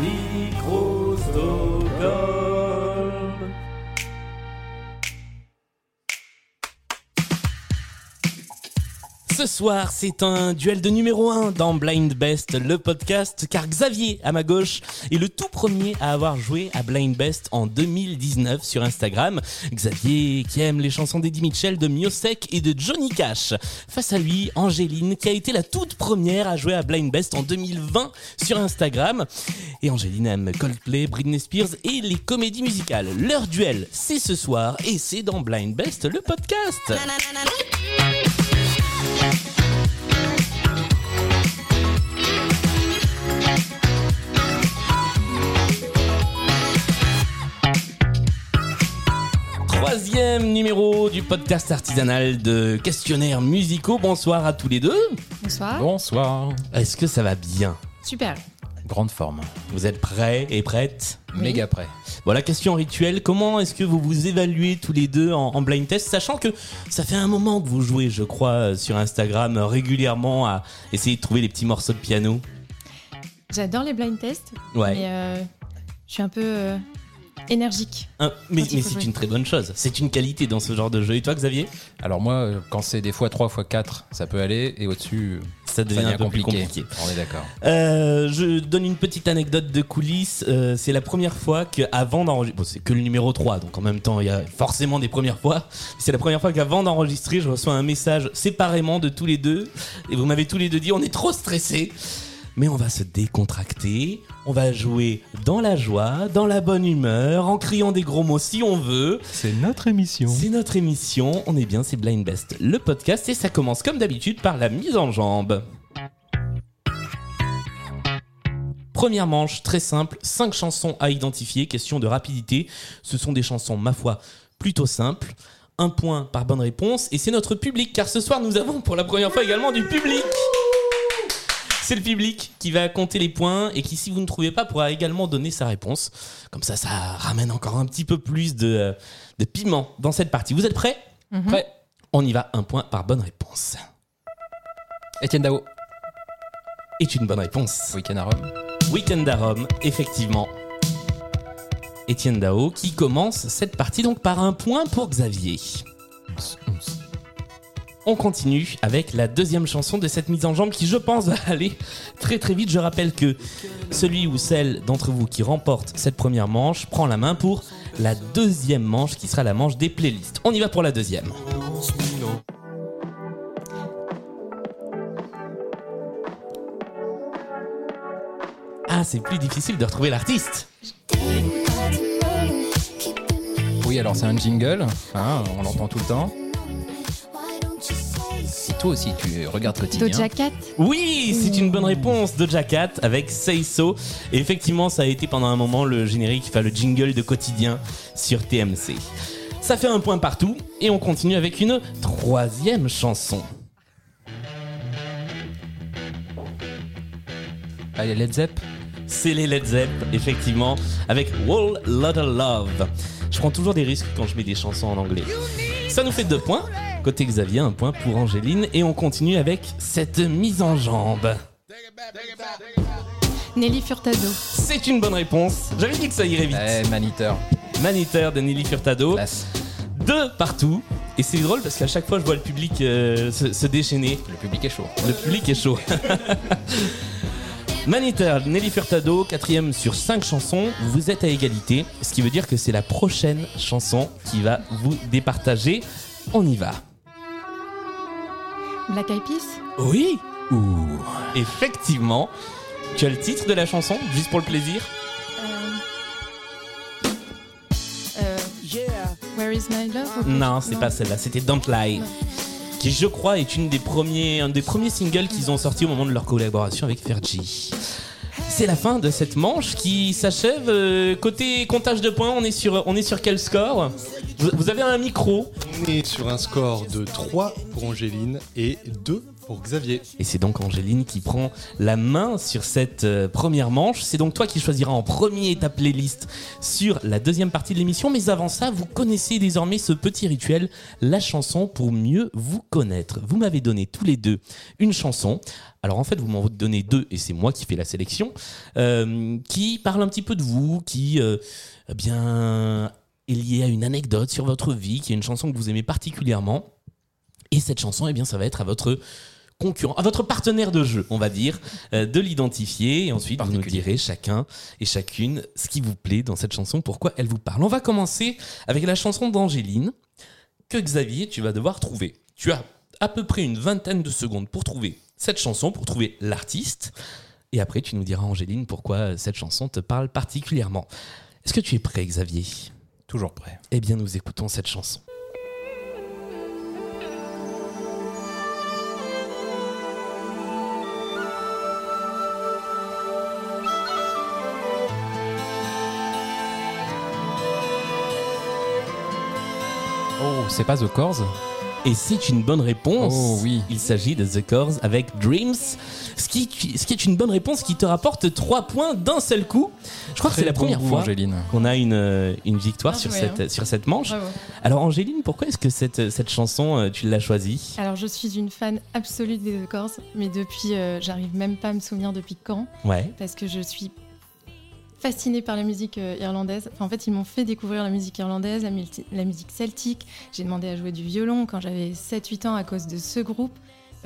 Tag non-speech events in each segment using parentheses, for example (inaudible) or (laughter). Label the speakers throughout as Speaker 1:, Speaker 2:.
Speaker 1: Micro-Stockholm. Ce soir, c'est un duel de numéro 1 dans Blind Best, le podcast, car Xavier, à ma gauche, est le tout premier à avoir joué à Blind Best en 2019 sur Instagram. Xavier, qui aime les chansons d'Eddie Mitchell, de Miosek et de Johnny Cash. Face à lui, Angéline, qui a été la toute première à jouer à Blind Best en 2020 sur Instagram. Et Angéline aime Coldplay, Britney Spears et les comédies musicales. Leur duel, c'est ce soir et c'est dans Blind Best, le podcast. Troisième numéro du podcast artisanal de questionnaires musicaux. Bonsoir à tous les deux.
Speaker 2: Bonsoir.
Speaker 3: Bonsoir.
Speaker 1: Est-ce que ça va bien?
Speaker 2: Super.
Speaker 3: Grande forme.
Speaker 1: Vous êtes prêts et prêtes?
Speaker 2: Oui.
Speaker 3: Méga prêt.
Speaker 1: Bon, la question rituelle, comment est-ce que vous vous évaluez tous les deux en, en blind test, sachant que ça fait un moment que vous jouez, je crois, sur Instagram régulièrement à essayer de trouver les petits morceaux de piano?
Speaker 2: J'adore les blind tests,
Speaker 1: Ouais.
Speaker 2: mais euh, je suis un peu euh, énergique.
Speaker 1: Mais c'est
Speaker 2: jouer.
Speaker 1: une très bonne chose. C'est une qualité dans ce genre de jeu. Et toi, Xavier?
Speaker 3: Alors moi, quand c'est des fois 3 fois 4, ça peut aller. Et au-dessus,
Speaker 1: Ça
Speaker 3: ça
Speaker 1: devient un peu plus compliqué.
Speaker 3: On est d'accord.
Speaker 1: Euh, je donne une petite anecdote de coulisses. Euh, c'est la première fois qu'avant d'enregistrer, bon, c'est que le numéro 3, donc en même temps, il y a forcément des premières fois. C'est la première fois qu'avant d'enregistrer, je reçois un message séparément de tous les deux. Et vous m'avez tous les deux dit, on est trop stressés. Mais on va se décontracter, on va jouer dans la joie, dans la bonne humeur, en criant des gros mots si on veut.
Speaker 3: C'est notre émission.
Speaker 1: C'est notre émission, on est bien, c'est Blind Best, le podcast, et ça commence comme d'habitude par la mise en jambe. Première manche, très simple, 5 chansons à identifier, question de rapidité. Ce sont des chansons, ma foi, plutôt simples. Un point par bonne réponse, et c'est notre public, car ce soir nous avons pour la première fois également du public. C'est le public qui va compter les points et qui, si vous ne trouvez pas, pourra également donner sa réponse. Comme ça, ça ramène encore un petit peu plus de, euh, de piment dans cette partie. Vous êtes prêts?
Speaker 2: Mhm.
Speaker 1: Prêts? On y va, un point par bonne réponse.
Speaker 3: Étienne Dao,
Speaker 1: Est une bonne réponse.
Speaker 3: Week-end à Rome.
Speaker 1: Weekend à Rome, effectivement. Étienne Dao qui commence cette partie donc par un point pour Xavier. On continue avec la deuxième chanson de cette mise en jambe qui, je pense, va aller très très vite. Je rappelle que celui ou celle d'entre vous qui remporte cette première manche prend la main pour la deuxième manche qui sera la manche des playlists. On y va pour la deuxième. Ah, c'est plus difficile de retrouver l'artiste.
Speaker 3: Oui, alors c'est un jingle. hein, on l'entend tout le temps. Toi aussi, tu regardes quotidien.
Speaker 2: Doja Cat.
Speaker 1: Oui, c'est une bonne réponse de Cat avec Say So. Et effectivement, ça a été pendant un moment le générique, enfin le jingle de quotidien sur TMC. Ça fait un point partout et on continue avec une troisième chanson.
Speaker 3: Allez, Led Zepp.
Speaker 1: C'est les Led Zepp, effectivement, avec Wall Lotta Love. Je prends toujours des risques quand je mets des chansons en anglais. Ça nous fait deux points. Côté Xavier, un point pour Angéline. Et on continue avec cette mise en jambe.
Speaker 2: Nelly Furtado.
Speaker 1: C'est une bonne réponse. J'avais dit que ça irait vite.
Speaker 3: Eh, Maniteur.
Speaker 1: Maniteur de Nelly Furtado.
Speaker 3: Classe.
Speaker 1: Deux partout. Et c'est drôle parce qu'à chaque fois, je vois le public euh, se, se déchaîner.
Speaker 3: Le public est chaud.
Speaker 1: Le public est chaud. (laughs) Maniteur, Nelly Furtado, quatrième sur cinq chansons. Vous êtes à égalité, ce qui veut dire que c'est la prochaine chanson qui va vous départager. On y va.
Speaker 2: Black Eyed Peas.
Speaker 1: Oui Ouh. Effectivement. Tu as le titre de la chanson, juste pour le plaisir?
Speaker 2: Euh, Where is my love?
Speaker 1: Non, c'est pas celle-là, c'était Don't Lie. Qui, je crois, est une des premiers, un des premiers singles qu'ils ont sorti au moment de leur collaboration avec Fergie. C'est la fin de cette manche qui s'achève. Euh, côté comptage de points, on est sur, quel score vous, vous avez un micro.
Speaker 4: On est sur un score de 3 pour Angéline et 2
Speaker 3: Xavier.
Speaker 1: Et c'est donc Angéline qui prend la main sur cette euh, première manche. C'est donc toi qui choisiras en premier ta playlist sur la deuxième partie de l'émission. Mais avant ça, vous connaissez désormais ce petit rituel, la chanson pour mieux vous connaître. Vous m'avez donné tous les deux une chanson. Alors en fait, vous m'en donnez deux et c'est moi qui fais la sélection, euh, qui parle un petit peu de vous, qui euh, eh bien est liée à une anecdote sur votre vie, qui est une chanson que vous aimez particulièrement. Et cette chanson, eh bien, ça va être à votre concurrent, à votre partenaire de jeu, on va dire, euh, de l'identifier. Et ensuite, vous nous direz chacun et chacune ce qui vous plaît dans cette chanson, pourquoi elle vous parle. On va commencer avec la chanson d'Angéline que Xavier, tu vas devoir trouver. Tu as à peu près une vingtaine de secondes pour trouver cette chanson, pour trouver l'artiste. Et après, tu nous diras, Angéline, pourquoi cette chanson te parle particulièrement. Est-ce que tu es prêt, Xavier?
Speaker 3: Toujours prêt.
Speaker 1: Eh bien, nous écoutons cette chanson.
Speaker 3: C'est pas The Corrs
Speaker 1: Et c'est une bonne réponse.
Speaker 3: Oh oui.
Speaker 1: Il s'agit de The Corrs avec Dreams. Ce qui, ce qui est une bonne réponse qui te rapporte 3 points d'un seul coup. Je crois que c'est la
Speaker 3: bon
Speaker 1: première
Speaker 3: goût,
Speaker 1: fois
Speaker 3: Angéline.
Speaker 1: qu'on a une, euh, une victoire sur cette,
Speaker 2: hein.
Speaker 1: sur cette manche.
Speaker 2: Bravo.
Speaker 1: Alors Angéline, pourquoi est-ce que cette, cette chanson, euh, tu l'as choisie?
Speaker 2: Alors, je suis une fan absolue des The Corrs, mais depuis, euh, j'arrive même pas à me souvenir depuis quand,
Speaker 1: Ouais.
Speaker 2: parce que je suis fascinée par la musique euh, irlandaise. Enfin, en fait, ils m'ont fait découvrir la musique irlandaise, la, musique celtique. J'ai demandé à jouer du violon quand j'avais 7-8 ans à cause de ce groupe.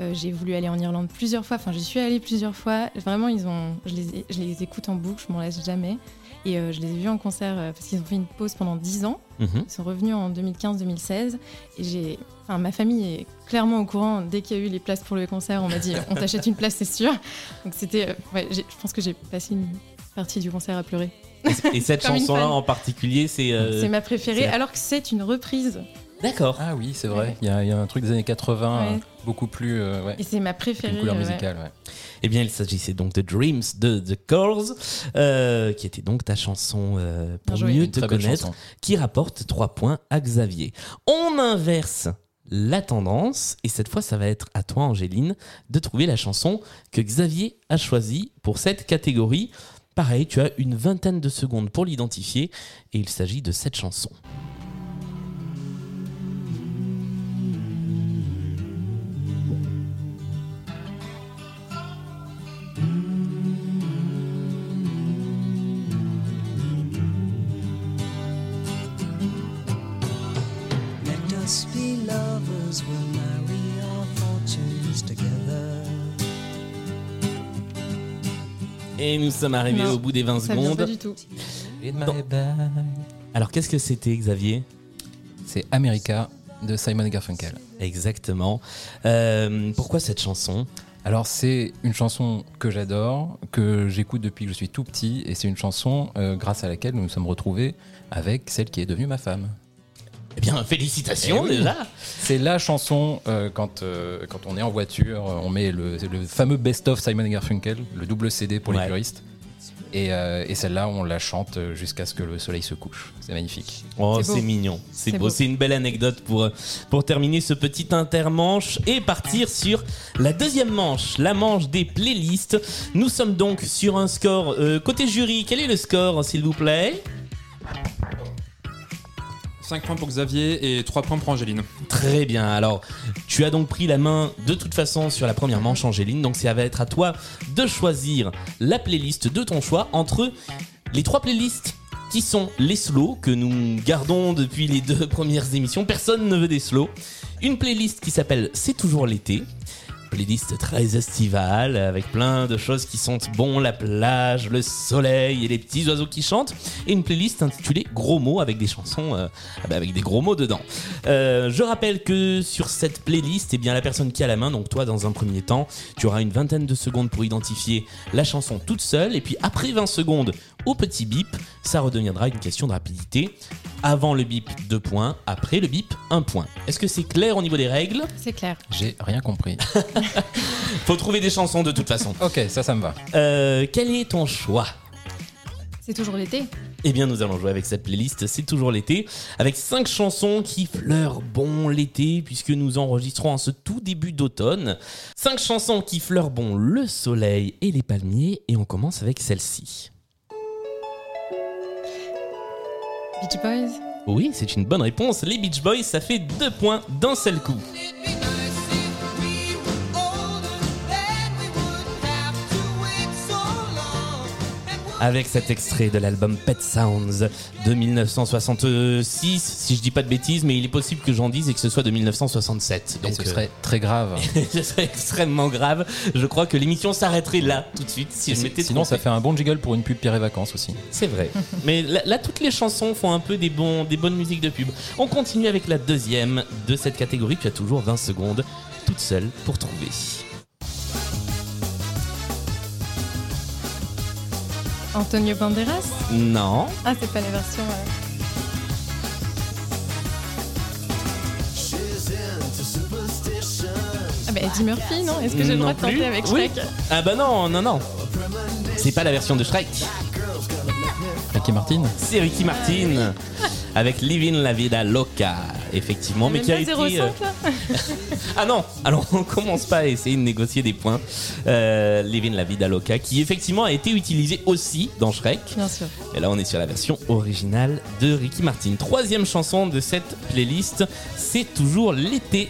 Speaker 2: Euh, j'ai voulu aller en Irlande plusieurs fois. Enfin, j'y suis allée plusieurs fois. Vraiment, ils ont, je, les, je les écoute en boucle, je m'en lasse jamais. Et euh, je les ai vus en concert euh, parce qu'ils ont fait une pause pendant 10 ans.
Speaker 1: Mhm.
Speaker 2: Ils sont revenus en 2015-2016 et j'ai, enfin, ma famille est clairement au courant. Dès qu'il y a eu les places pour le concert, on m'a dit on t'achète une place, c'est sûr. Donc c'était, ouais, je pense que j'ai passé une partie du concert à pleurer.
Speaker 1: Et cette (laughs) chanson-là en particulier, c'est. euh,
Speaker 2: c'est ma préférée, alors que c'est une reprise
Speaker 1: D'accord.
Speaker 3: Ah oui, c'est vrai.
Speaker 2: Ouais.
Speaker 3: Il y, a- il y a un truc des années 80,
Speaker 2: Ouais.
Speaker 3: euh, beaucoup plus. euh, ouais.
Speaker 2: et c'est ma préférée.
Speaker 3: Une couleur
Speaker 2: ouais.
Speaker 3: musicale, ouais.
Speaker 1: Eh bien, il s'agissait donc de Dreams de The Corrs, euh, qui était donc ta chanson euh, pour mieux te connaître, qui rapporte 3 points à Xavier. On inverse la tendance, et cette fois, ça va être à toi, Angéline, de trouver la chanson que Xavier a choisie pour cette catégorie. Pareil, tu as une vingtaine de secondes pour l'identifier, et il s'agit de cette chanson. Et nous sommes arrivés
Speaker 2: Non,
Speaker 1: au bout des 20
Speaker 2: Ça vient
Speaker 1: secondes.
Speaker 2: pas du tout.
Speaker 1: Alors, qu'est-ce que c'était, Xavier?
Speaker 3: C'est America de Simon Garfunkel.
Speaker 1: Exactement. Euh, pourquoi cette chanson?
Speaker 3: Alors c'est une chanson que j'adore, que j'écoute depuis que je suis tout petit, et c'est une chanson euh, grâce à laquelle nous nous sommes retrouvés avec celle qui est devenue ma femme.
Speaker 1: Eh bien, félicitations
Speaker 3: Eh oui.
Speaker 1: déjà
Speaker 3: C'est la chanson euh, quand, euh, quand on est en voiture, euh, on met le, fameux best-of Simon Garfunkel, le double CD pour
Speaker 1: Ouais.
Speaker 3: les puristes. Et, euh, et celle-là, on la chante jusqu'à ce que le soleil se couche. C'est magnifique.
Speaker 1: Oh,
Speaker 2: C'est
Speaker 1: mignon, c'est
Speaker 2: C'est
Speaker 1: beau.
Speaker 2: beau.
Speaker 1: C'est une belle anecdote pour, pour terminer ce petit intermanche et partir sur la deuxième manche, la manche des playlists. Nous sommes donc sur un score euh, côté jury. Quel est le score, s'il vous plaît?
Speaker 5: 5 points pour Xavier et 3 points pour Angéline.
Speaker 1: Très bien. Alors, tu as donc pris la main de toute façon sur la première manche, Angéline. Donc, ça va être à toi de choisir la playlist de ton choix entre les trois playlists qui sont les slows que nous gardons depuis les deux (laughs) premières émissions. Personne ne veut des slows. Une playlist qui s'appelle C'est toujours l'été. Playlist très estivale avec plein de choses qui sentent bon la plage, le soleil et les petits oiseaux qui chantent. Et une playlist intitulée Gros mots avec des chansons euh, ah bah, avec des gros mots dedans. Euh, je rappelle que sur cette playlist, eh bien la personne qui a la main, donc toi dans un premier temps, tu auras une vingtaine de secondes pour identifier la chanson toute seule. Et puis après 20 secondes au petit bip, ça redeviendra une question de rapidité. Avant le bip, 2 points. Après le bip, 1 point. Est-ce que c'est clair au niveau des règles?
Speaker 2: C'est clair.
Speaker 3: J'ai rien compris. (laughs)
Speaker 1: Faut trouver des chansons de toute façon.
Speaker 3: ok, ça, ça me va.
Speaker 1: Euh, quel est ton choix?
Speaker 2: C'est toujours l'été.
Speaker 1: Eh bien, nous allons jouer avec cette playlist, c'est toujours l'été, avec cinq chansons qui fleurent bon l'été, puisque nous enregistrons en ce tout début d'automne. Cinq chansons qui fleurent bon le soleil et les palmiers, et on commence avec celle-ci.
Speaker 2: Beach Boys?
Speaker 1: Oui, c'est une bonne réponse. Les Beach Boys, ça fait deux points d'un seul coup. Avec cet extrait de l'album Pet Sounds de 1966, si je dis pas de bêtises, mais il est possible que j'en dise et que ce soit de 1967.
Speaker 3: Donc
Speaker 1: Donc
Speaker 3: ce
Speaker 1: euh,
Speaker 3: serait très grave. (laughs)
Speaker 1: ce serait extrêmement grave. Je crois que l'émission s'arrêterait là tout de suite si je m'étais
Speaker 3: Sinon,
Speaker 1: trompé.
Speaker 3: ça fait un bon jiggle pour une pub Pierre et Vacances aussi.
Speaker 1: C'est vrai. Mais là, là, toutes les chansons font un peu des, bons, des bonnes musiques de pub. On continue avec la deuxième de cette catégorie. Tu as toujours 20 secondes toute seule pour trouver.
Speaker 2: Antonio Banderas.
Speaker 1: Non.
Speaker 2: Ah, c'est pas la version. euh, Ah bah Eddie Murphy, non Est-ce que j'ai le droit de tenter avec
Speaker 1: Oui.
Speaker 2: Shrek
Speaker 1: Ah bah non, non, non. C'est pas la version de Shrek.
Speaker 3: Ricky Martin
Speaker 1: C'est Ricky Martin avec Living la Vida Loca, effectivement, mais qui a été.
Speaker 2: 0,5
Speaker 1: euh, (laughs) Ah non, alors on commence pas à essayer de négocier des points. Euh, Living la Vida Loca, qui effectivement a été utilisé aussi dans Shrek.
Speaker 2: Bien sûr.
Speaker 1: Et là, on est sur la version originale de Ricky Martin. Troisième chanson de cette playlist, c'est toujours l'été.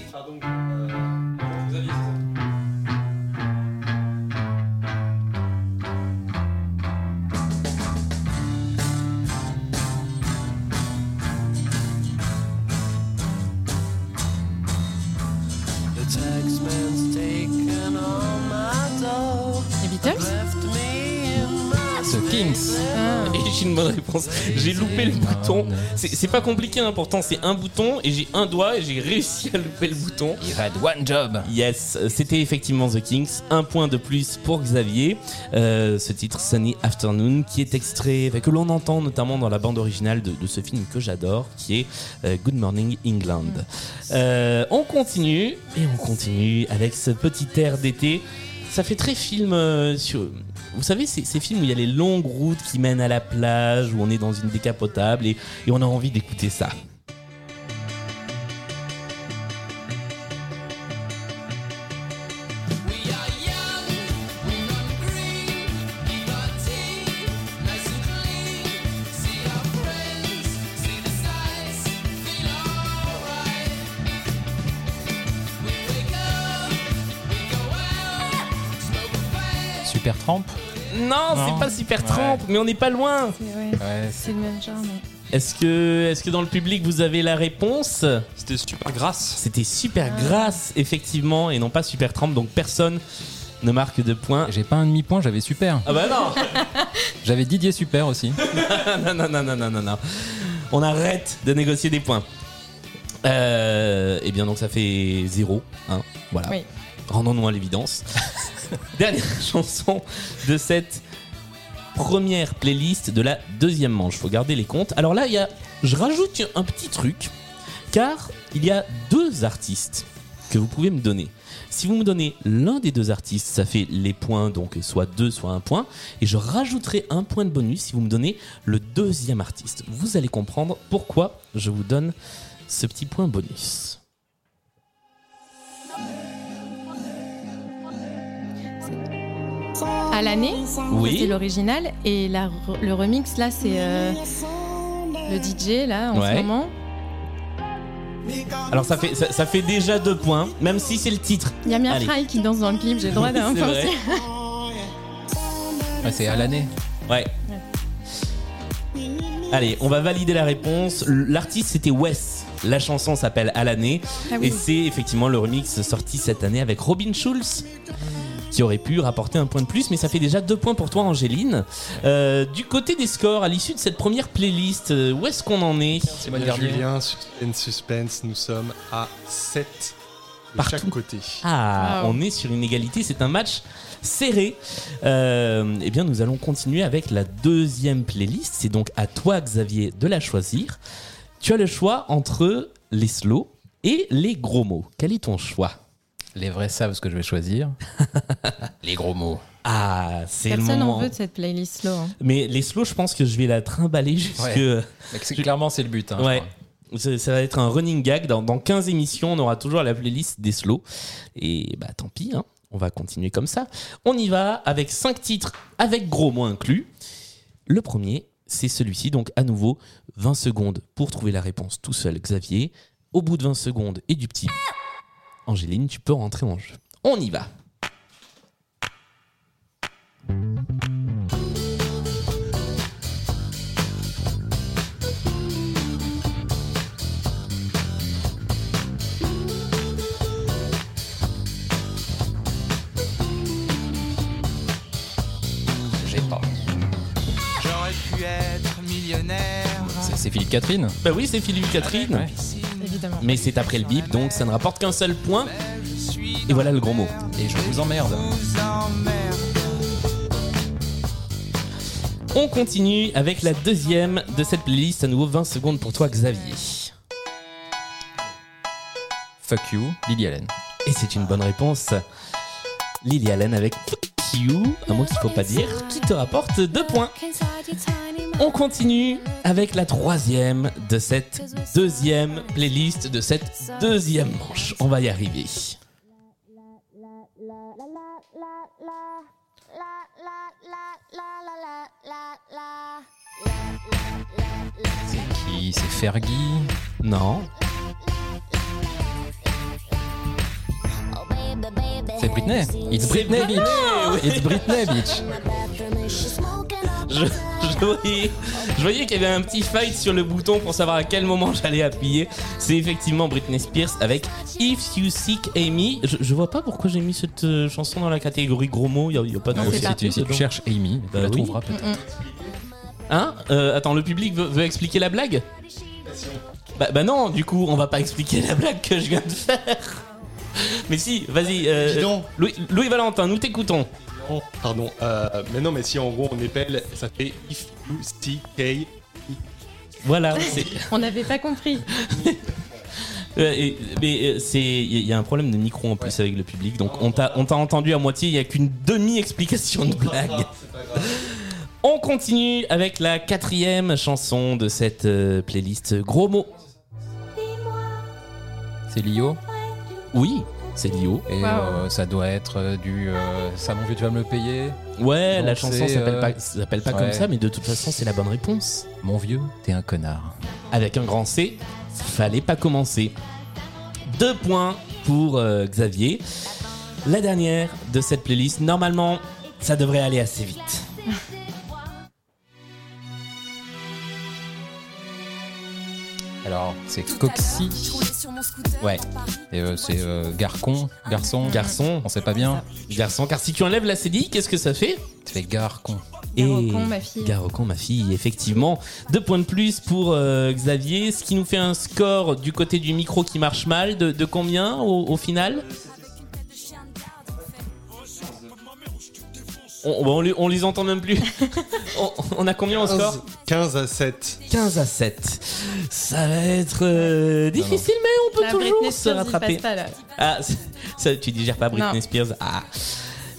Speaker 1: Bonne réponse. J'ai loupé le bouton. C'est pas compliqué, hein, pourtant c'est un bouton et j'ai un doigt et j'ai réussi à louper le bouton.
Speaker 3: You had one job
Speaker 1: Yes, c'était effectivement The Kings. Un point de plus pour Xavier. Euh, ce titre Sunny Afternoon qui est extrait, que l'on entend notamment dans la bande originale de, de ce film que j'adore, qui est euh, Good Morning England. Euh, on continue et on continue avec ce petit air d'été. Ça fait très film sur. Vous savez, ces, films où il y a les longues routes qui mènent à la plage, où on est dans une décapotable et on a envie d'écouter ça. C'est pas super
Speaker 3: Ouais.
Speaker 1: trempe, mais on n'est pas loin.
Speaker 2: C'est ouais,
Speaker 3: Ouais,
Speaker 2: c'est le même genre, mais.
Speaker 1: Est-ce que, est que dans le public vous avez la réponse?
Speaker 5: C'était super grasse.
Speaker 1: C'était super grasse, effectivement, et non pas super trempe, donc personne ne marque de points.
Speaker 3: J'ai pas un demi-point, j'avais Super.
Speaker 1: Ah bah non (laughs)
Speaker 3: J'avais Didier Super aussi.
Speaker 1: non, (laughs) non, non, non, non, non, non. On arrête de négocier des points. Euh, eh bien, donc ça fait zéro. Hein, voilà.
Speaker 2: Oui.
Speaker 1: Rendons-nous à l'évidence. (laughs) Dernière chanson de cette première playlist de la deuxième manche. Faut garder les comptes. Alors là, il y je rajoute un petit truc, car il y a deux artistes que vous pouvez me donner. Si vous me donnez l'un des deux artistes, ça fait les points, donc soit deux, soit un point. Et je rajouterai un point de bonus si vous me donnez le deuxième artiste. Vous allez comprendre pourquoi je vous donne ce petit point bonus.
Speaker 2: À l'année,
Speaker 1: Oui.
Speaker 2: c'est l'original. Et la le remix, là, c'est euh, le DJ, là, en
Speaker 1: Ouais.
Speaker 2: ce moment.
Speaker 1: Alors ça fait, ça, ça fait déjà deux points, même si c'est le titre.
Speaker 2: Il y a Mia
Speaker 1: Allez.
Speaker 2: Fry qui danse dans le clip, j'ai le droit d'un point.
Speaker 3: Ouais, c'est à l'année.
Speaker 1: Ouais. Allez, on va valider la réponse. L'artiste c'était Wes. La chanson s'appelle À l'année.
Speaker 2: Ah oui.
Speaker 1: Et c'est effectivement le remix sorti cette année avec Robin Schulz. Qui aurait pu rapporter un point de plus, mais ça fait déjà deux points pour toi, Angéline. Euh, du côté des scores, à l'issue de cette première playlist, euh, où est-ce qu'on en est
Speaker 3: Garnier.
Speaker 6: Julien, suspense, suspense, nous sommes à 7 de
Speaker 1: Partout.
Speaker 6: chaque côté.
Speaker 1: Ah,
Speaker 2: Wow.
Speaker 1: on est sur une égalité, c'est un match serré. Euh, eh bien, nous allons continuer avec la deuxième playlist. C'est donc à toi, Xavier, de la choisir. Tu as le choix entre les slows et les gros mots. Quel est ton choix
Speaker 3: Les vrais savent ce que je vais choisir. (laughs) Les gros mots.
Speaker 1: Ah, c'est le
Speaker 2: Personne en veut de cette playlist slow. hein.
Speaker 1: Mais les slows, je pense que je vais la trimballer jusque.
Speaker 3: Ouais. C'est- Clairement, c'est le but. hein, je
Speaker 1: Ouais. Ça, ça va être un running gag. Dans, dans 15 émissions, on aura toujours la playlist des slows. Et bah tant pis, hein. on va continuer comme ça. On y va avec 5 titres avec gros mots inclus. Le premier, c'est celui-ci. Donc à nouveau, 20 secondes pour trouver la réponse tout seul, Xavier. Au bout de 20 secondes et du petit... Angéline, tu peux rentrer en jeu. On y va.
Speaker 3: J'ai pas.
Speaker 7: J'aurais pu être millionnaire.
Speaker 3: C'est c'est Philippe Catherine
Speaker 1: Bah oui, c'est Philippe Catherine.
Speaker 3: Ouais.
Speaker 2: Évidemment.
Speaker 1: Mais c'est après le bip, donc ça ne rapporte qu'un seul point. Et voilà le gros mot.
Speaker 3: Et je vous emmerde.
Speaker 1: On continue avec la deuxième de cette playlist. À nouveau 20 secondes pour toi, Xavier.
Speaker 3: Fuck you, Lily Allen.
Speaker 1: Et c'est une bonne réponse. Lily Allen avec Fuck You, un mot qu'il faut pas dire, qui te rapporte deux points. On continue avec la troisième de cette deuxième playlist, de cette deuxième manche. On va y arriver.
Speaker 3: C'est qui C'est Fergie
Speaker 1: Non,
Speaker 3: C'est Britney. It's Britney, bitch. It's Britney, bitch.
Speaker 1: Je, je voyais, je voyais qu'il y avait un petit fight sur le bouton pour savoir à quel moment j'allais appuyer. C'est effectivement Britney Spears avec If You Seek Amy. Je, je vois pas pourquoi j'ai mis cette euh, chanson dans la catégorie gros mots. Il n'y a, pas de
Speaker 2: Non.
Speaker 3: Si tu, si tu
Speaker 1: dedans.
Speaker 3: cherches Amy, tu
Speaker 1: Bah
Speaker 3: la
Speaker 1: oui.
Speaker 3: trouveras peut-être.
Speaker 1: Hein Euh, Attends, le public veut, veut expliquer la blague bah, bah non, du coup, on va pas expliquer la blague que je viens de faire. (laughs) Mais si, vas-y. euh,
Speaker 6: Dis donc.
Speaker 1: Louis, Louis Valentin, nous t'écoutons.
Speaker 6: Oh, pardon. Euh, mais non, mais si en gros on épelle, ça fait if you see K.
Speaker 1: Voilà. (laughs)
Speaker 2: On n'avait pas compris. (laughs)
Speaker 1: euh, mais euh, c'est, il y a un problème de micro en plus avec le public, donc on t'a, on t'a entendu à moitié. Il y a qu'une demi-explication de blague. On continue avec la quatrième chanson de cette euh, playlist. Gros mots.
Speaker 3: C'est Lio.
Speaker 1: Oui, c'est Lio.
Speaker 3: Et
Speaker 2: Wow.
Speaker 3: euh, ça doit être euh, du euh, Ça, mon vieux, tu vas me le payer.
Speaker 1: Ouais,
Speaker 3: Donc
Speaker 1: la chanson s'appelle
Speaker 3: euh,
Speaker 1: pas, s'appelle pas comme ça, mais de toute façon, c'est la bonne réponse.
Speaker 3: Mon vieux, t'es un connard.
Speaker 1: avec un grand C, fallait pas commencer. Deux points pour euh, Xavier. La dernière de cette playlist, normalement, ça devrait aller assez vite. (laughs)
Speaker 3: Alors, c'est Coxy.
Speaker 1: Ouais,
Speaker 3: Et euh, c'est euh, Garcon, garçon.
Speaker 1: garçon,
Speaker 3: On sait pas bien.
Speaker 1: garçon, car si tu enlèves la CDI, qu'est-ce que ça fait
Speaker 3: Ça fait Garcon.
Speaker 2: Garocon, ma fille.
Speaker 1: Garocon, ma fille, effectivement. Deux points de plus pour euh, Xavier, ce qui nous fait un score du côté du micro qui marche mal. De, de combien au, au final? On, on, les- on les entend même plus. (laughs) on, on a combien au score
Speaker 6: 15 à 7.
Speaker 1: 15 à 7. Ça va être euh, difficile, mais on peut
Speaker 2: La
Speaker 1: toujours
Speaker 2: Britney
Speaker 1: se
Speaker 2: Spears,
Speaker 1: rattraper.
Speaker 2: pas.
Speaker 1: Ah, (laughs) ça, tu digères pas Britney
Speaker 2: Non.
Speaker 1: Spears Ah,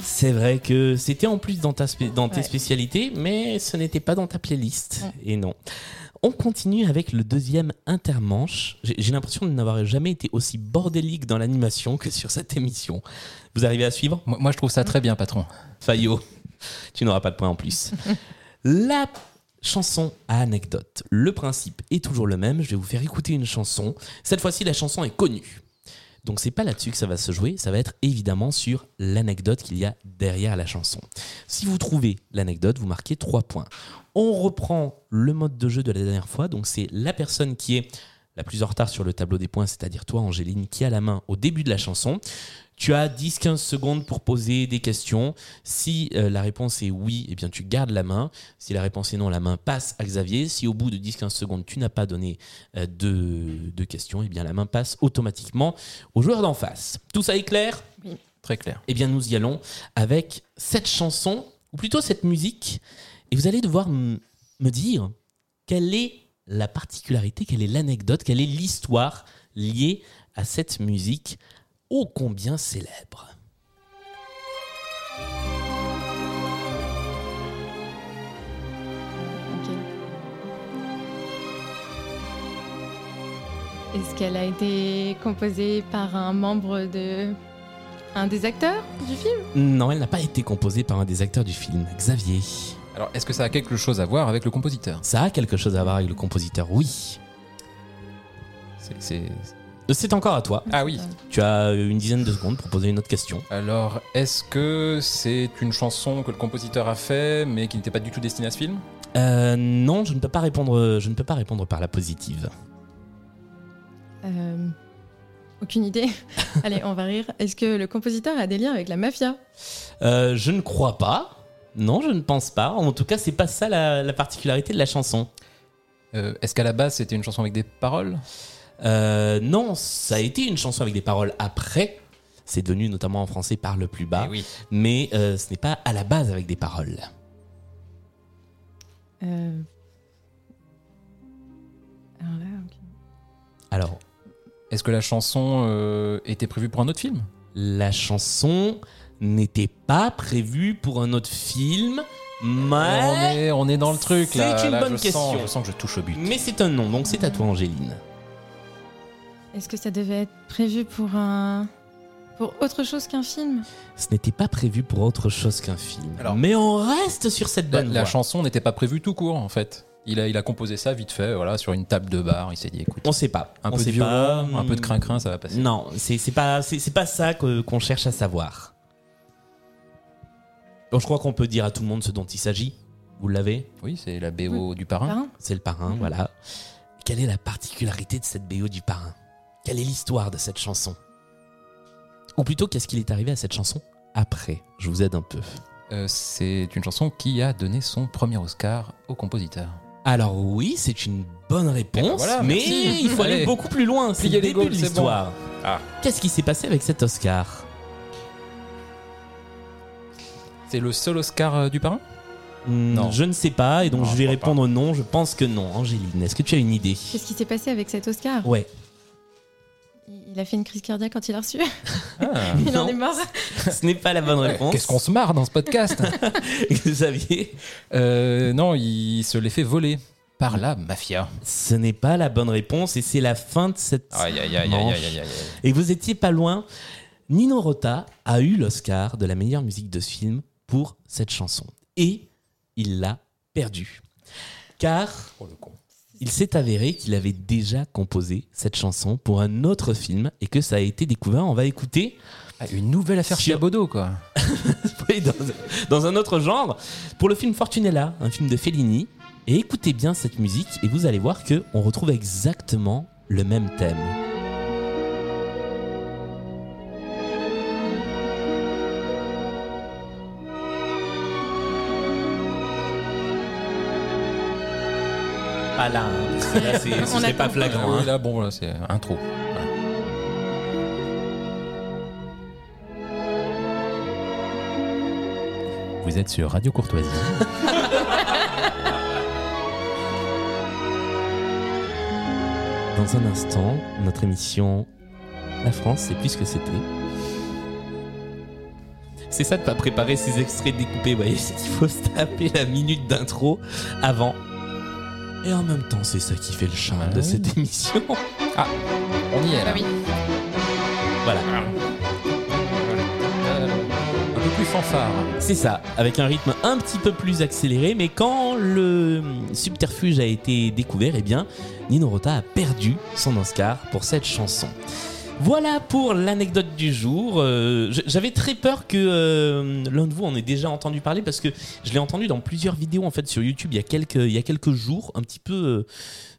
Speaker 1: c'est vrai que c'était en plus dans, ta spé- dans tes
Speaker 2: Ouais.
Speaker 1: spécialités, mais ce n'était pas dans ta playlist.
Speaker 2: Ouais.
Speaker 1: Et non. On continue avec le deuxième intermanche. J'ai j'ai l'impression de n'avoir jamais été aussi bordélique dans l'animation que sur cette émission. Vous arrivez à suivre?
Speaker 3: Moi, moi, je trouve ça très bien, patron.
Speaker 1: Fayot, tu n'auras pas de point en plus. (laughs) La chanson à anecdote. Le principe est toujours le même. Je vais vous faire écouter une chanson. Cette fois-ci, la chanson est connue. Donc c'est pas là-dessus que ça va se jouer, ça va être évidemment sur l'anecdote qu'il y a derrière la chanson. Si vous trouvez l'anecdote, vous marquez 3 points. On reprend le mode de jeu de la dernière fois, donc c'est la personne qui est la plus en retard sur le tableau des points, c'est-à-dire toi Angéline, qui a la main au début de la chanson. Tu as 10-15 secondes pour poser des questions. Si euh, la réponse est oui, eh bien tu gardes la main. Si la réponse est non, la main passe à Xavier. Si au bout de 10-15 secondes, tu n'as pas donné euh, de, de questions, eh bien la main passe automatiquement au joueur d'en face. Tout ça est clair?
Speaker 3: Très clair.
Speaker 1: Eh bien nous y allons avec cette chanson, ou plutôt cette musique. Et vous allez devoir me dire quelle est la particularité, quelle est l'anecdote, quelle est l'histoire liée à cette musique. Ô combien célèbre.
Speaker 2: Ok. Est-ce qu'elle a été composée par un membre de. un des acteurs du film?
Speaker 1: Non, elle n'a pas été composée par un des acteurs du film, Xavier.
Speaker 3: Alors, est-ce que ça a quelque chose à voir avec le compositeur?
Speaker 1: Ça a quelque chose à voir avec le compositeur, oui.
Speaker 3: C'est- c'est-
Speaker 1: Euh, C'est encore à toi.
Speaker 3: Ah oui.
Speaker 1: Tu as une dizaine de secondes pour poser une autre question.
Speaker 3: Alors, est-ce que c'est une chanson que le compositeur a fait, mais qui n'était pas du tout destinée à ce film?
Speaker 1: Euh, non, je ne peux pas répondre. Je ne peux pas répondre par la positive.
Speaker 2: Euh, Aucune idée. (laughs) Allez, on va rire. Est-ce que le compositeur a des liens avec la mafia?
Speaker 1: Euh, je ne crois pas. Non, je ne pense pas. En tout cas, c'est pas ça la, la particularité de la chanson.
Speaker 3: Euh, Est-ce qu'à la base c'était une chanson avec des paroles?
Speaker 1: Euh, non, ça a été une chanson avec des paroles après. C'est devenu notamment en français par le plus bas.
Speaker 3: Eh oui.
Speaker 1: Mais euh, ce n'est pas à la base avec des paroles.
Speaker 2: Euh, Alors là, ok.
Speaker 1: Alors,
Speaker 3: Est-ce que la chanson euh, était prévue pour un autre film?
Speaker 1: La chanson n'était pas prévue pour un autre film,
Speaker 3: on,
Speaker 1: mais,
Speaker 3: est, on est dans le truc là.
Speaker 1: C'est une
Speaker 3: Là,
Speaker 1: bonne
Speaker 3: je
Speaker 1: question.
Speaker 3: Sens, je sens que je touche au but.
Speaker 1: mais c'est un nom, donc c'est à toi, Angéline.
Speaker 2: Est-ce que ça devait être prévu pour un. pour autre chose qu'un film?
Speaker 1: Ce n'était pas prévu pour autre chose qu'un film.
Speaker 3: Alors-
Speaker 1: mais on reste sur cette
Speaker 3: La,
Speaker 1: bonne
Speaker 3: la
Speaker 1: voie.
Speaker 3: chanson n'était pas prévue tout court en fait. Il a, il a composé ça vite fait, voilà, sur une table de bar. Il s'est dit, écoute,
Speaker 1: On sait pas.
Speaker 3: un
Speaker 1: On
Speaker 3: peu de
Speaker 1: sait
Speaker 3: violon,
Speaker 1: pas,
Speaker 3: un peu de crin-crin, ça va passer.
Speaker 1: Non, c'est c'est pas, c'est c'est pas ça que- qu'on cherche à savoir. Bon, je crois qu'on peut dire à tout le monde ce dont il s'agit. Vous l'avez?
Speaker 3: Oui, c'est la BO du parrain.
Speaker 2: Parrain
Speaker 1: C'est le parrain, voilà. Quelle est la particularité de cette BO du parrain? Quelle est l'histoire de cette chanson? Ou plutôt, qu'est-ce qu'il est arrivé à cette chanson après? Je vous aide un peu.
Speaker 3: Euh, c'est une chanson qui a donné son premier Oscar au compositeur.
Speaker 1: Alors oui, c'est une bonne réponse,
Speaker 3: ben voilà,
Speaker 1: mais
Speaker 3: merci.
Speaker 1: il faut aller
Speaker 3: Allez.
Speaker 1: beaucoup plus loin. C'est le début de l'histoire.
Speaker 3: Ah.
Speaker 1: Qu'est-ce qui s'est passé avec cet Oscar?
Speaker 3: C'est le seul Oscar euh, du parrain?
Speaker 1: Hmm,
Speaker 3: Non.
Speaker 1: Je ne sais pas, et donc
Speaker 3: Non,
Speaker 1: je vais répondre non. Je pense que non. Angéline, est-ce que tu as une idée?
Speaker 2: Qu'est-ce qui s'est passé avec cet Oscar?
Speaker 1: Ouais.
Speaker 2: Il il a fait une crise cardiaque quand il l'a reçu. (laughs)
Speaker 3: Ah.
Speaker 2: il en
Speaker 1: Non.
Speaker 2: est mort.
Speaker 1: Ce n'est pas la bonne réponse.
Speaker 3: Qu'est-ce qu'on se marre dans ce podcast (laughs)
Speaker 1: Xavier
Speaker 3: Euh, Non, il se l'est fait voler par la mafia.
Speaker 1: Ce n'est pas la bonne réponse, et c'est la fin de cette
Speaker 3: Aïe, aïe, aïe, aïe,
Speaker 1: manche.
Speaker 3: aïe, aïe, aïe.
Speaker 1: Et vous étiez pas loin. Nino Rota a eu l'Oscar de la meilleure musique de ce film pour cette chanson. Et il l'a perdu. Car
Speaker 3: Oh, le con.
Speaker 1: Il s'est avéré qu'il avait déjà composé cette chanson pour un autre film et que ça a été découvert. On va écouter
Speaker 3: Ah, une nouvelle affaire
Speaker 1: Sur-
Speaker 3: Chiabodo, quoi. (laughs)
Speaker 1: oui, dans, dans un autre genre pour le film Fortunella, un film de Fellini. Et écoutez bien cette musique et vous allez voir que on retrouve exactement le même thème. Là, hein, c'est- ce
Speaker 2: attend.
Speaker 1: pas flagrant. Hein.
Speaker 3: là, bon, là, c'est intro. Voilà. Vous êtes sur Radio Courtoisie. (laughs)
Speaker 1: Dans un instant, notre émission La France, c'est plus ce que c'était. C'est ça de pas préparer ces extraits découpés, vous voyez, (laughs) c'est qu'il faut se taper la minute d'intro avant. Et en même temps, c'est ça qui fait le charme
Speaker 3: Ouais.
Speaker 1: de cette (laughs) émission.
Speaker 3: On y est, là.
Speaker 2: Ah oui.
Speaker 1: Voilà,
Speaker 3: Un peu plus fanfare.
Speaker 1: c'est ça, avec un rythme un petit peu plus accéléré, mais quand le subterfuge a été découvert, eh bien, Nino Rota a perdu son Oscar pour cette chanson. Voilà pour l'anecdote du jour. Euh, J'avais très peur que euh, l'un de vous en ait déjà entendu parler parce que je l'ai entendu dans plusieurs vidéos en fait sur YouTube il y a quelques, jours, un petit peu euh,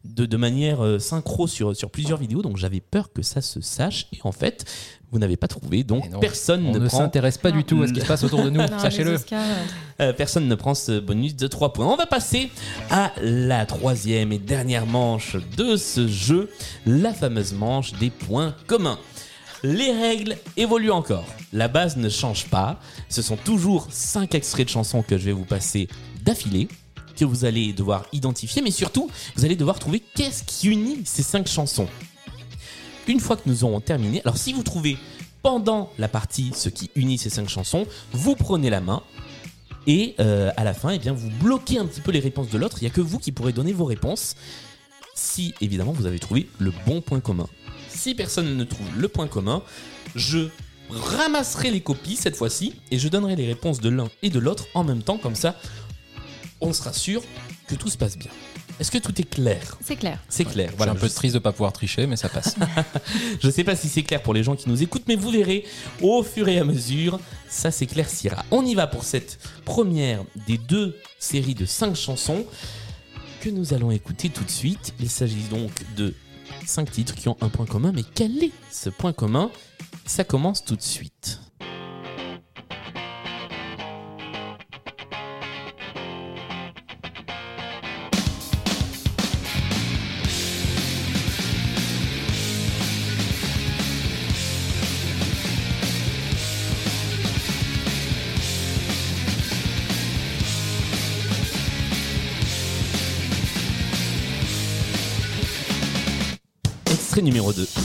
Speaker 1: de, manière synchro sur, sur plusieurs vidéos. Donc j'avais peur que ça se sache et en fait vous n'avez pas trouvé. Donc
Speaker 3: non,
Speaker 1: personne
Speaker 3: On
Speaker 1: ne
Speaker 3: ne
Speaker 1: prend
Speaker 3: s'intéresse pas
Speaker 2: Non.
Speaker 3: du tout à ce qui se passe autour de nous, sachez-le.
Speaker 2: Euh,
Speaker 1: personne ne prend ce bonus de 3 points. On va passer à la troisième et dernière manche de ce jeu, la fameuse manche des points communs. Les règles évoluent encore. La base ne change pas. Ce sont toujours 5 extraits de chansons que je vais vous passer d'affilée que vous allez devoir identifier, mais surtout, vous allez devoir trouver qu'est-ce qui unit ces 5 chansons. Une fois que nous aurons terminé, alors si vous trouvez pendant la partie ce qui unit ces cinq chansons, vous prenez la main et euh, à la fin, eh bien, vous bloquez un petit peu les réponses de l'autre. Il n'y a que vous qui pourrez donner vos réponses si évidemment vous avez trouvé le bon point commun. Si personne ne trouve le point commun, je ramasserai les copies cette fois-ci et je donnerai les réponses de l'un et de l'autre en même temps. Comme ça, on sera sûr que tout se passe bien. Est-ce que tout est clair
Speaker 2: C'est clair.
Speaker 1: C'est clair.
Speaker 3: Voilà,
Speaker 1: Voilà,
Speaker 3: un peu triste de pas pouvoir tricher, mais ça passe. (laughs)
Speaker 1: Je sais pas si c'est clair pour les gens qui nous écoutent, mais vous verrez au fur et à mesure, ça s'éclaircira. On y va pour cette première des deux séries de cinq chansons que nous allons écouter tout de suite. Il s'agit donc de cinq titres qui ont un point commun, mais quel est ce point commun? Ça commence tout de suite. Numéro 2.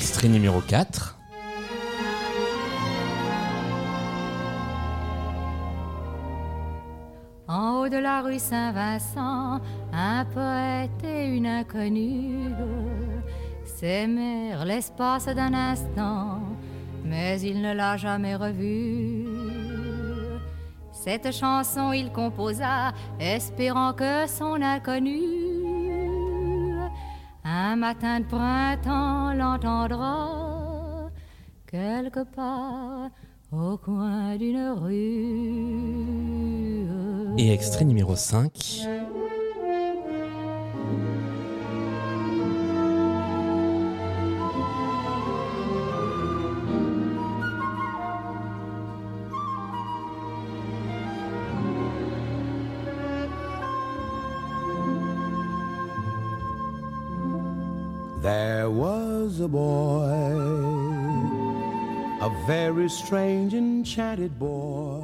Speaker 1: Extrait numéro 4.
Speaker 8: En haut de la rue Saint-Vincent, un poète et une inconnue s'aimèrent l'espace d'un instant, mais il ne l'a jamais revue. Cette chanson il composa, espérant que son inconnu, un matin de printemps, l'entendra quelque part au coin d'une rue.
Speaker 1: Et extrait numéro 5.
Speaker 9: There was a boy, a very strange enchanted boy.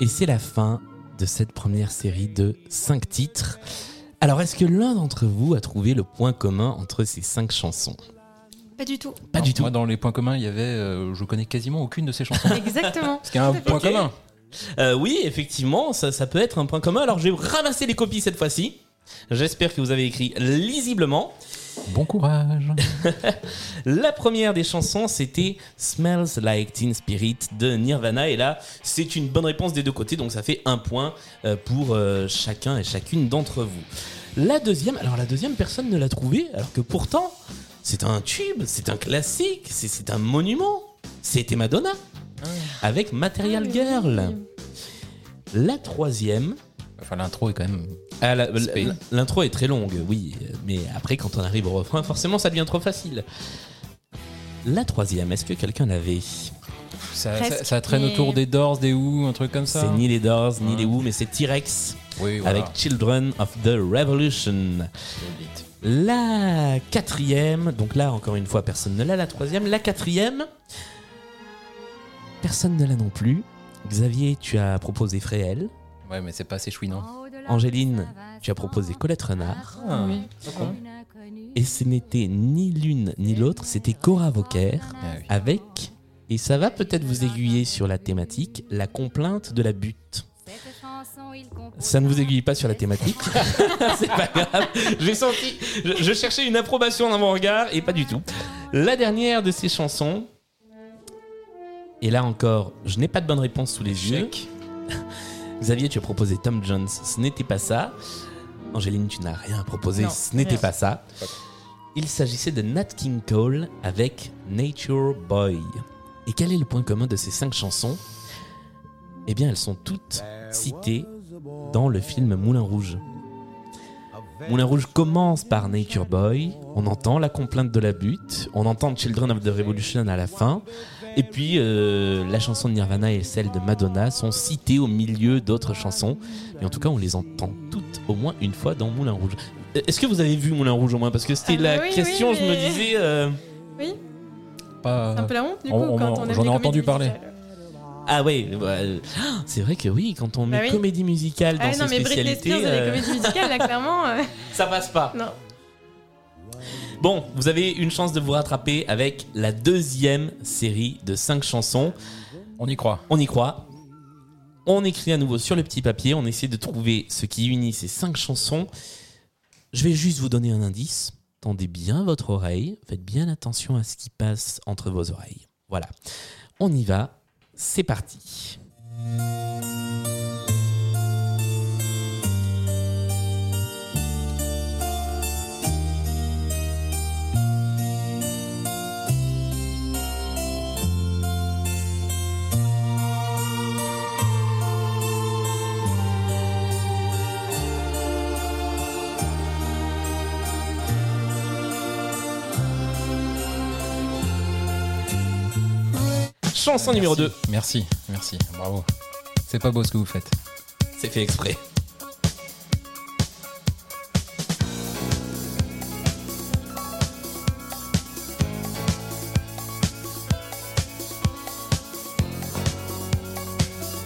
Speaker 1: Et c'est la fin de cette première série de 5 titres. Alors, est-ce que l'un d'entre vous a trouvé le point commun entre ces 5 chansons?
Speaker 2: Pas du tout.
Speaker 1: Pas du tout.
Speaker 3: Moi, dans les points communs, il y avait. euh, je connais quasiment aucune de ces chansons. (laughs)
Speaker 2: Exactement.
Speaker 3: Parce qu'il y a un point commun.
Speaker 1: Euh, oui, effectivement, ça, ça peut être un point commun. Alors, je vais ramasser les copies cette fois-ci. J'espère que vous avez écrit lisiblement.
Speaker 3: Bon courage. (laughs)
Speaker 1: La première des chansons, c'était Smells Like Teen Spirit de Nirvana. Et là, c'est une bonne réponse des deux côtés, donc ça fait un point euh, pour euh, chacun et chacune d'entre vous. La deuxième, alors la deuxième, personne ne l'a trouvée, alors que pourtant, c'est un tube, c'est un classique, c'est- c'est un monument. C'était Madonna, avec Material
Speaker 2: Ah,
Speaker 1: Girl. La troisième,
Speaker 3: Enfin, l'intro est quand même.
Speaker 1: ah, la-
Speaker 3: Spé.
Speaker 1: la- L'intro est très longue, oui, mais après, quand on arrive au refrain, forcément, ça devient trop facile. La troisième, est-ce que quelqu'un l'avait
Speaker 3: Ça,
Speaker 2: Presque,
Speaker 3: ça- ça traîne
Speaker 2: mais-
Speaker 3: autour des Doors, des Who, un truc comme ça.
Speaker 1: C'est ni les Doors, ni les Who, mais c'est T-Rex
Speaker 3: Oui, voilà.
Speaker 1: avec Children of the Revolution. La quatrième, donc là, encore une fois, personne ne l'a. La troisième, la quatrième, personne ne l'a non plus. Xavier, tu as proposé Fréhel.
Speaker 3: Ouais, mais c'est pas assez chouinant.
Speaker 1: Angéline, tu as proposé Colette Renard.
Speaker 3: Ah.
Speaker 2: Oui.
Speaker 1: Et ce n'était ni l'une ni l'autre, c'était Cora Vauquer
Speaker 3: Ah oui.
Speaker 1: avec, et ça va peut-être vous aiguiller sur la thématique, la complainte de la butte. Ça ne vous aiguille pas sur la thématique. (laughs) c'est pas grave. J'ai senti. Je, je cherchais une approbation dans mon regard et pas du tout. La dernière de ces chansons. Et là encore, je n'ai pas de bonne réponse sous les yeux. Xavier, tu as proposé Tom Jones. Ce n'était pas ça. Angéline, tu n'as rien à proposer,
Speaker 2: Non,
Speaker 1: ce n'était pas ça. Il s'agissait de Nat King Cole avec Nature Boy. Et quel est le point commun de ces cinq chansons? Eh bien, elles sont toutes citées dans le film Moulin Rouge. Moulin Rouge commence par Nature Boy, on entend la complainte de la butte, on entend Children of the Revolution à la fin, et puis euh, la chanson de Nirvana et celle de Madonna sont citées au milieu d'autres chansons, mais en tout cas on les entend toutes au moins une fois dans Moulin Rouge. Euh, Est-ce que vous avez vu Moulin Rouge au moins? Parce que c'était
Speaker 2: Ah,
Speaker 1: la
Speaker 2: oui,
Speaker 1: question,
Speaker 2: oui,
Speaker 1: je me disais... euh,
Speaker 2: Oui,
Speaker 3: Pas-
Speaker 2: c'est un peu la honte du coup
Speaker 3: on- on-
Speaker 2: quand on
Speaker 3: j'en ai entendu parler.
Speaker 2: musicales.
Speaker 1: Ah ouais, euh, ah, c'est vrai que oui, quand on met
Speaker 2: Bah oui.
Speaker 1: comédie musicale dans
Speaker 2: Ah
Speaker 1: ses
Speaker 2: non, mais Britney Spears et
Speaker 1: euh,
Speaker 2: les comédies musicales, là, clairement, euh, (laughs)
Speaker 1: ça passe pas.
Speaker 2: non.
Speaker 1: Bon, vous avez une chance de vous rattraper avec la deuxième série de 5 chansons.
Speaker 3: On y croit.
Speaker 1: On y croit. On écrit à nouveau sur le petit papier, on essaie de trouver ce qui unit ces 5 chansons. Je vais juste vous donner un indice. Tendez bien votre oreille, faites bien attention à ce qui passe entre vos oreilles. Voilà. On y va, c'est parti. Chanson numéro 2.
Speaker 3: Merci, merci, bravo. C'est pas beau ce que vous faites.
Speaker 1: C'est fait exprès.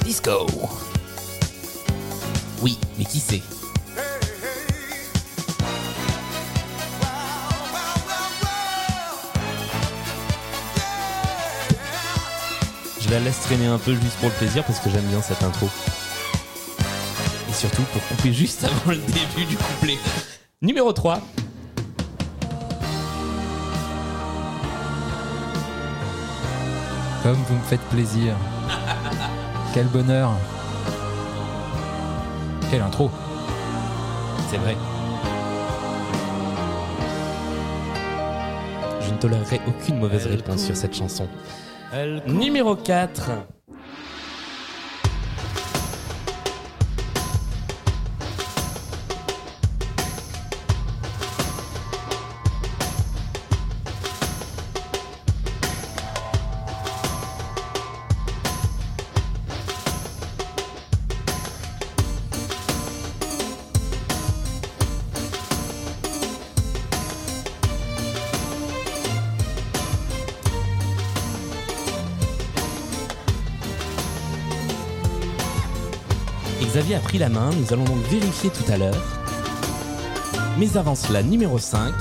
Speaker 1: Disco. Laisse traîner un peu juste pour le plaisir parce que j'aime bien cette intro. Et surtout pour couper juste avant le début du couplet. Numéro 3.
Speaker 3: Comme vous me faites plaisir. Quel bonheur. Quelle intro.
Speaker 1: C'est vrai. Je ne tolérerai aucune mauvaise réponse sur cette chanson. Numéro 4. Xavier a pris la main, nous allons donc vérifier tout à l'heure. Mais avant cela, numéro 5.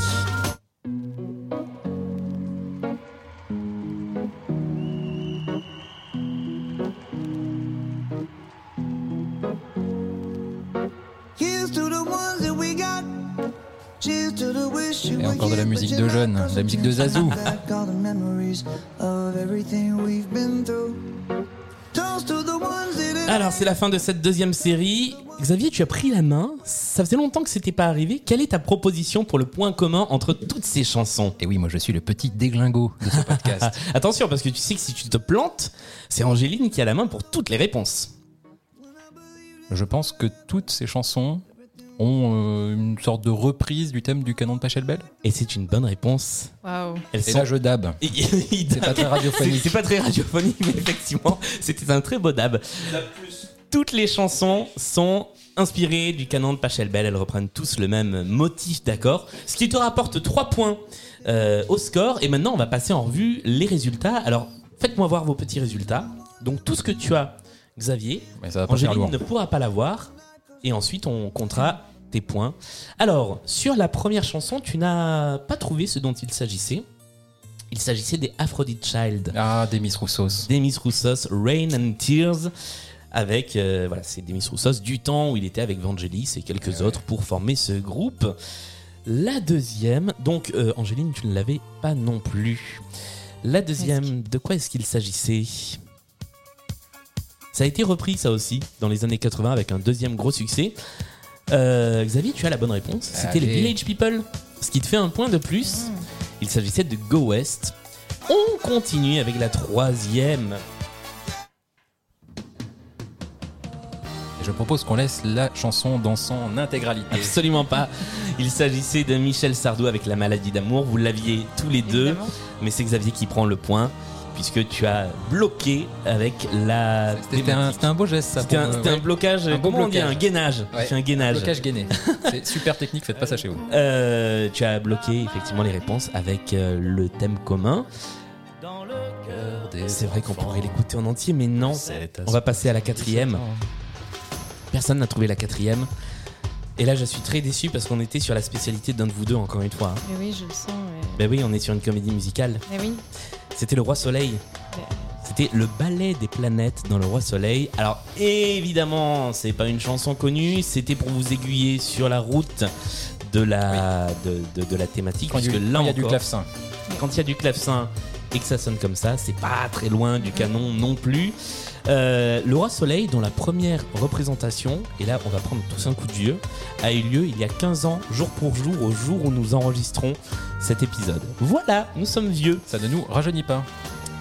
Speaker 7: Here's to the ones that we got. Cheers to the wish you
Speaker 3: Et encore de la musique de jeunes, de la musique de Zazou.
Speaker 1: C'est la fin de cette deuxième série. Xavier, tu as pris la main. Ça faisait longtemps que c'était pas arrivé. Quelle est ta proposition pour le point commun entre toutes ces chansons?
Speaker 3: Et oui, moi je suis le petit déglingo de ce podcast. (laughs)
Speaker 1: Attention, parce que tu sais que si tu te plantes, c'est Angéline qui a la main pour toutes les réponses.
Speaker 3: je pense que toutes ces chansons ont euh, une sorte de reprise du thème du canon de Pachelbel.
Speaker 1: Et c'est une bonne réponse.
Speaker 2: Waouh.
Speaker 3: Et
Speaker 1: sont
Speaker 3: là je dab. (laughs)
Speaker 1: C'est
Speaker 3: pas très radiophonique.
Speaker 1: C'est pas très radiophonique, mais effectivement, c'était un très beau dab. Toutes les chansons sont inspirées du canon de Pachelbel. Elles reprennent tous le même motif d'accord. Ce qui te rapporte 3 points euh, au score. Et maintenant, on va passer en revue les résultats. Alors, faites-moi voir vos petits résultats. Donc, tout ce que tu as, Xavier,
Speaker 3: Mais ça va pas faire
Speaker 1: Angéline
Speaker 3: lourd.
Speaker 1: ne pourra pas l'avoir. Et ensuite, on comptera tes points. Alors, sur la première chanson, tu n'as pas trouvé ce dont il s'agissait. Il s'agissait des Aphrodite Child.
Speaker 3: Ah, Demis Roussos.
Speaker 1: Demis Roussos, Rain and Tears. Avec, euh, voilà, c'est Demis Roussos du temps où il était avec Vangelis et quelques autres pour former ce groupe. La deuxième, donc euh, Angéline, tu ne l'avais pas non plus. La deuxième, de quoi est-ce qu'il s'agissait? Ça a été repris, ça aussi, dans les années 80 avec un deuxième gros succès. Euh, Xavier, tu as la bonne réponse. C'était les. Village People. Ce qui te fait un point de plus. Il s'agissait de Go West. On continue avec la troisième.
Speaker 3: Je propose qu'on laisse la chanson dans son intégralité.
Speaker 1: Absolument pas. Il s'agissait de Michel Sardou avec La maladie d'amour. Vous l'aviez tous les deux.
Speaker 2: Évidemment.
Speaker 1: Mais c'est Xavier qui prend le point. Puisque tu as bloqué avec la.
Speaker 3: C'était un, beau geste, ça.
Speaker 1: C'était un,
Speaker 3: ouais.
Speaker 1: blocage.
Speaker 3: Un blocage.
Speaker 1: Un gainage.
Speaker 3: Ouais.
Speaker 1: C'est un gainage.
Speaker 3: Blocage gainé. C'est super technique, faites pas ça chez vous.
Speaker 1: Euh, tu as bloqué effectivement les réponses avec euh, le thème commun. C'est vrai qu'on pourrait l'écouter en entier, mais non. On va passer à la quatrième. Personne n'a trouvé la quatrième. Et là, je suis très déçu parce qu'on était sur la spécialité d'un de vous deux, encore une fois. hein.
Speaker 2: Mais oui, je le sens. ouais.
Speaker 1: Ben oui, on est sur une comédie musicale.
Speaker 2: Mais oui.
Speaker 1: C'était Le Roi Soleil. C'était le ballet des planètes dans Le Roi Soleil. Alors évidemment, c'est pas une chanson connue, c'était pour vous aiguiller sur la route de la, de, de- de la thématique.
Speaker 3: Quand il y a
Speaker 1: puisque
Speaker 3: du-
Speaker 1: là
Speaker 3: quand il y a du
Speaker 1: encore,
Speaker 3: clavecin.
Speaker 1: Quand il y a du clavecin et que ça sonne comme ça, c'est pas très loin du canon non plus. Euh, le Roi Soleil, dont la première représentation, et là on va prendre tous un coup de vieux, a eu lieu il y a 15 ans, jour pour jour, au jour où nous enregistrons cet épisode. Voilà, nous sommes vieux.
Speaker 3: Ça ne nous rajeunit pas.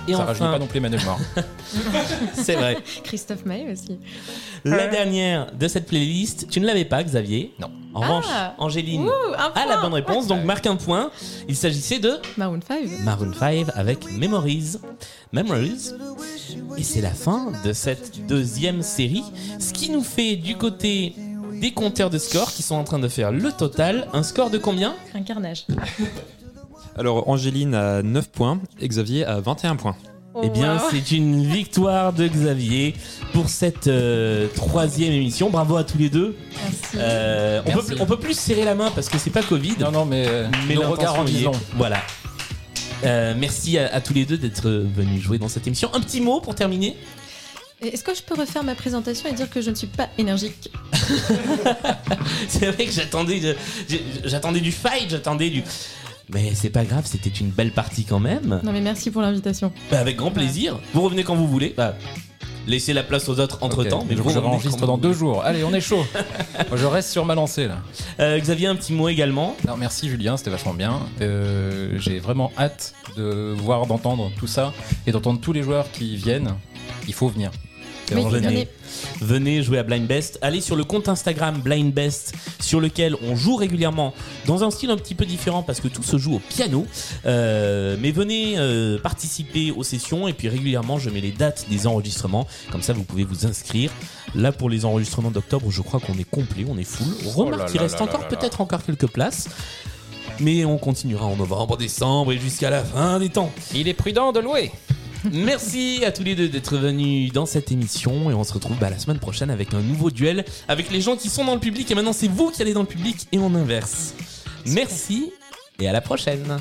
Speaker 1: Et
Speaker 3: ça
Speaker 1: enfin-
Speaker 3: rajeunit pas non plus Emmanuel Mort. (laughs)
Speaker 1: C'est vrai.
Speaker 2: Christophe Maé aussi.
Speaker 1: La dernière de cette playlist, tu ne l'avais pas, Xavier?
Speaker 3: Non.
Speaker 1: En revanche,
Speaker 2: Ah.
Speaker 1: Angéline
Speaker 2: Ouh, un
Speaker 1: a la bonne réponse, donc marque un point. Il s'agissait de
Speaker 2: Maroon 5.
Speaker 1: Maroon 5 avec Memories. Memories. Et c'est la fin de cette deuxième série. Ce qui nous fait du côté des compteurs de score qui sont en train de faire le total. Un score de combien?
Speaker 2: Un carnage. (laughs)
Speaker 5: Alors, Angéline a 9 points et Xavier a 21 points.
Speaker 1: Eh bien,
Speaker 2: Wow.
Speaker 1: c'est une victoire de Xavier pour cette euh, troisième émission. Bravo à tous les deux.
Speaker 2: Merci.
Speaker 1: Euh, on,
Speaker 3: Merci.
Speaker 1: peut, on peut plus serrer la main parce que c'est pas Covid.
Speaker 3: non, non, mais, euh,
Speaker 1: mais
Speaker 3: nos regards en disant.
Speaker 1: Voilà. Euh, merci à, à tous les deux d'être venus jouer dans cette émission. Un petit mot pour terminer.
Speaker 2: Est-ce que je peux refaire ma présentation et dire que je ne suis pas énergique (laughs)
Speaker 1: C'est vrai que j'attendais, j'attendais du fight, j'attendais du. Mais c'est pas grave, c'était une belle partie quand même.
Speaker 2: Non mais merci pour l'invitation.
Speaker 1: Bah, avec grand plaisir. Vous revenez quand vous voulez. Bah, laissez la place aux autres entre temps.
Speaker 3: Ok,
Speaker 1: mais
Speaker 3: je
Speaker 1: vous
Speaker 3: je enregistre dans
Speaker 1: vous
Speaker 3: deux jours. Allez, on est chaud. (laughs) Moi, je reste sur ma lancée là.
Speaker 1: Euh, Xavier, un petit mot également.
Speaker 3: Non, merci Julien, c'était vachement bien. Euh, J'ai vraiment hâte de voir, d'entendre tout ça et d'entendre tous les joueurs qui viennent. Il faut venir. Génial.
Speaker 2: venez.
Speaker 1: Venez jouer à Blind Best. Allez sur le compte Instagram Blind Best, sur lequel on joue régulièrement dans un style un petit peu différent parce que tout se joue au piano. Euh, mais venez euh, participer aux sessions et puis régulièrement je mets les dates des enregistrements. Comme ça vous pouvez vous inscrire. Là pour les enregistrements d'octobre, je crois qu'on est complet, on est full. Remarque
Speaker 3: là
Speaker 1: qu'il
Speaker 3: là
Speaker 1: reste
Speaker 3: là
Speaker 1: encore peut-être encore quelques places. Mais on continuera en novembre, décembre et jusqu'à la fin des temps.
Speaker 3: Il est prudent de louer.
Speaker 1: Merci à tous les deux d'être venus dans cette émission et on se retrouve bah, la semaine prochaine avec un nouveau duel avec les gens qui sont dans le public et maintenant c'est vous qui allez dans le public et on inverse. Merci et à la prochaine.